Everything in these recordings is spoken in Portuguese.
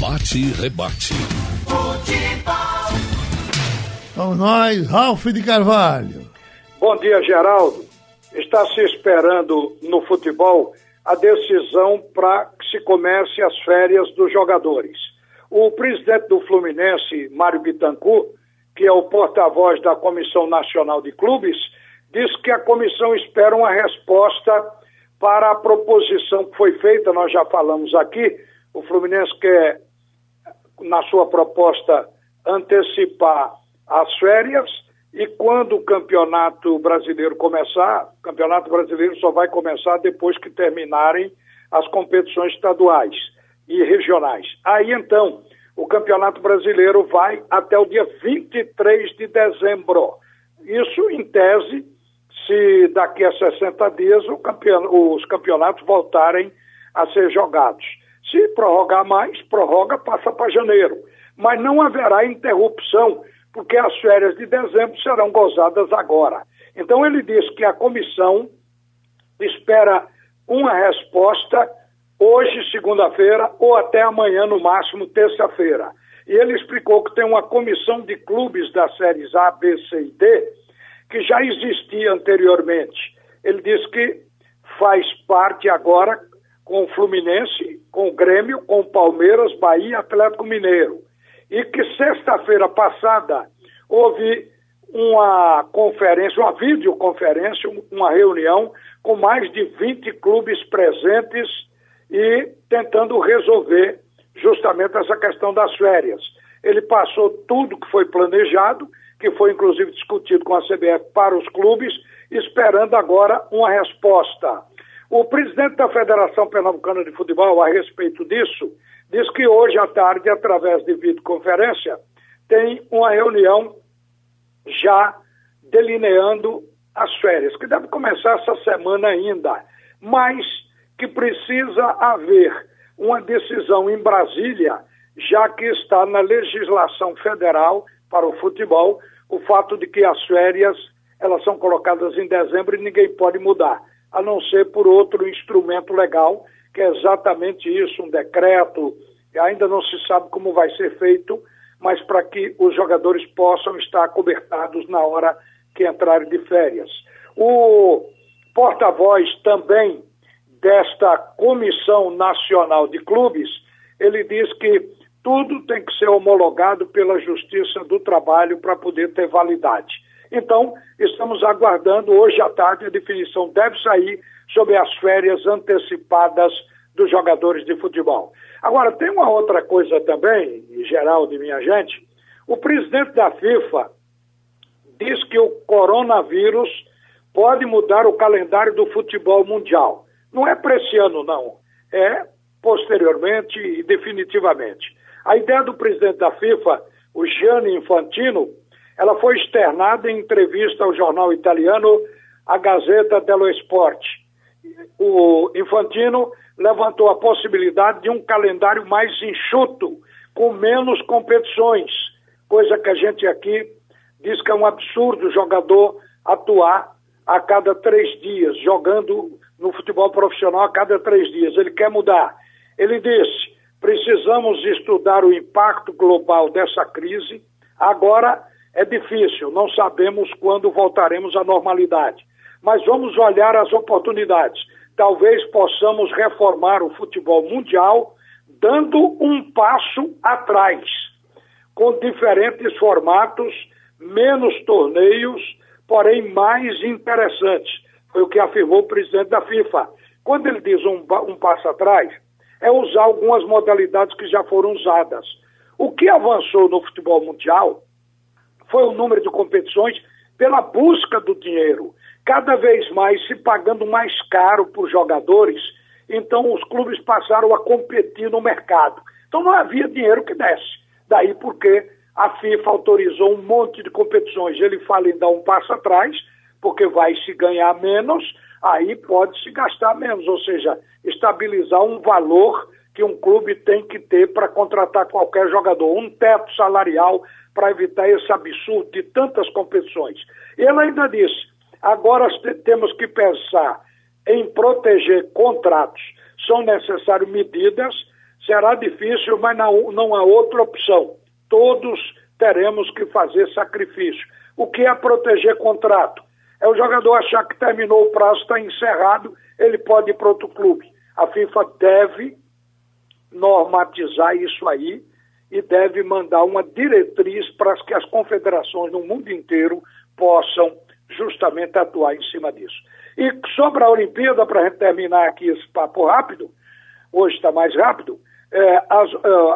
Bate e rebate. Futebol. Vamos nós, Ralf de Carvalho. Bom dia, Geraldo. Está se esperando no futebol a decisão para que se comece as férias dos jogadores. O presidente do Fluminense, Mário Bittencourt, que é o porta-voz da Comissão Nacional de Clubes, diz que a comissão espera uma resposta para a proposição que foi feita, nós já falamos aqui, o Fluminense quer, na sua proposta, antecipar as férias e quando o campeonato brasileiro começar, o campeonato brasileiro só vai começar depois que terminarem as competições estaduais e regionais. Aí então, o campeonato brasileiro vai até o dia 23 de dezembro. Isso, em tese, se daqui a 60 dias os campeonatos voltarem a ser jogados. Se prorrogar mais, prorroga, passa para janeiro. Mas não haverá interrupção, porque as férias de dezembro serão gozadas agora. Então ele diz que a comissão espera uma resposta hoje, segunda-feira, ou até amanhã, no máximo, terça-feira. E ele explicou que tem uma comissão de clubes das séries A, B, C e D que já existia anteriormente. Ele diz que faz parte agora com o Fluminense, com o Grêmio, com o Palmeiras, Bahia Atlético Mineiro. E que sexta-feira passada houve uma conferência, uma videoconferência, uma reunião com mais de 20 clubes presentes e tentando resolver justamente essa questão das férias. Ele passou tudo que foi planejado que foi inclusive discutido com a CBF para os clubes, esperando agora uma resposta. O presidente da Federação Pernambucana de Futebol, a respeito disso, diz que hoje à tarde, através de videoconferência, tem uma reunião já delineando as férias, que deve começar essa semana ainda, mas que precisa haver uma decisão em Brasília, já que está na legislação federal para o futebol o fato de que as férias elas são colocadas em dezembro e ninguém pode mudar, a não ser por outro instrumento legal, que é exatamente isso, um decreto, ainda não se sabe como vai ser feito, mas para que os jogadores possam estar cobertados na hora que entrarem de férias. O porta-voz também desta Comissão Nacional de Clubes, ele diz que tudo tem que ser homologado pela Justiça do Trabalho para poder ter validade. Então, estamos aguardando hoje à tarde a definição deve sair sobre as férias antecipadas dos jogadores de futebol. Agora, tem uma outra coisa também, geral de minha gente. O presidente da FIFA diz que o coronavírus pode mudar o calendário do futebol mundial. Não é para esse ano, não. É posteriormente e definitivamente. A ideia do presidente da FIFA, o Gianni Infantino, ela foi externada em entrevista ao jornal italiano A Gazeta dello Sport. O Infantino levantou a possibilidade de um calendário mais enxuto, com menos competições, coisa que a gente aqui diz que é um absurdo o jogador atuar a cada três dias, jogando no futebol profissional a cada três dias. Ele quer mudar. Ele disse: Precisamos estudar o impacto global dessa crise. Agora é difícil, não sabemos quando voltaremos à normalidade, mas vamos olhar as oportunidades. Talvez possamos reformar o futebol mundial dando um passo atrás, com diferentes formatos, menos torneios, porém mais interessantes. Foi o que afirmou o presidente da FIFA. Quando ele diz um, um passo atrás, é usar algumas modalidades que já foram usadas. O que avançou no futebol mundial foi o número de competições pela busca do dinheiro, cada vez mais se pagando mais caro por jogadores, então os clubes passaram a competir no mercado. Então não havia dinheiro que desse. Daí porque a FIFA autorizou um monte de competições. Ele fala em dar um passo atrás, porque vai se ganhar menos, aí pode se gastar menos, ou seja, estabilizar um valor que um clube tem que ter para contratar qualquer jogador, um teto salarial para evitar esse absurdo de tantas competições. E ela ainda disse: agora temos que pensar em proteger contratos. São necessárias medidas, será difícil, mas não, não há outra opção. Todos teremos que fazer sacrifício. O que é proteger contrato? É o jogador achar que terminou o prazo, está encerrado, ele pode ir para outro clube. A FIFA deve normatizar isso aí e deve mandar uma diretriz para que as confederações no mundo inteiro possam justamente atuar em cima disso. E sobre a Olimpíada, para a gente terminar aqui esse papo rápido, hoje está mais rápido, é, é,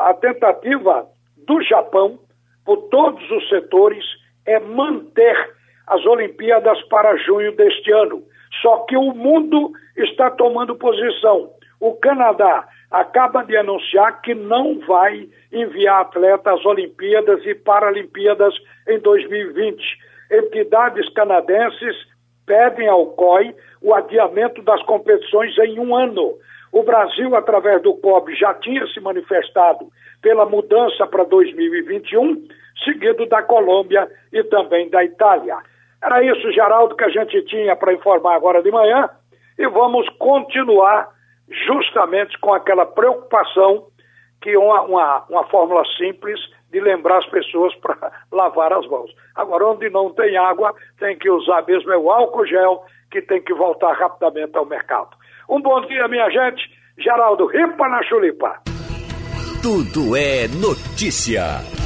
a tentativa do Japão, por todos os setores, é manter as Olimpíadas para junho deste ano. Só que o mundo está tomando posição. O Canadá acaba de anunciar que não vai enviar atletas às Olimpíadas e Paralimpíadas em 2020. Entidades canadenses pedem ao COI o adiamento das competições em um ano. O Brasil, através do COB, já tinha se manifestado pela mudança para 2021, seguido da Colômbia e também da Itália. Era isso, Geraldo, que a gente tinha para informar agora de manhã e vamos continuar justamente com aquela preocupação que uma, uma, uma fórmula simples de lembrar as pessoas para lavar as mãos. Agora, onde não tem água, tem que usar mesmo é o álcool gel, que tem que voltar rapidamente ao mercado. Um bom dia, minha gente. Geraldo, ripa na chulipa. Tudo é notícia.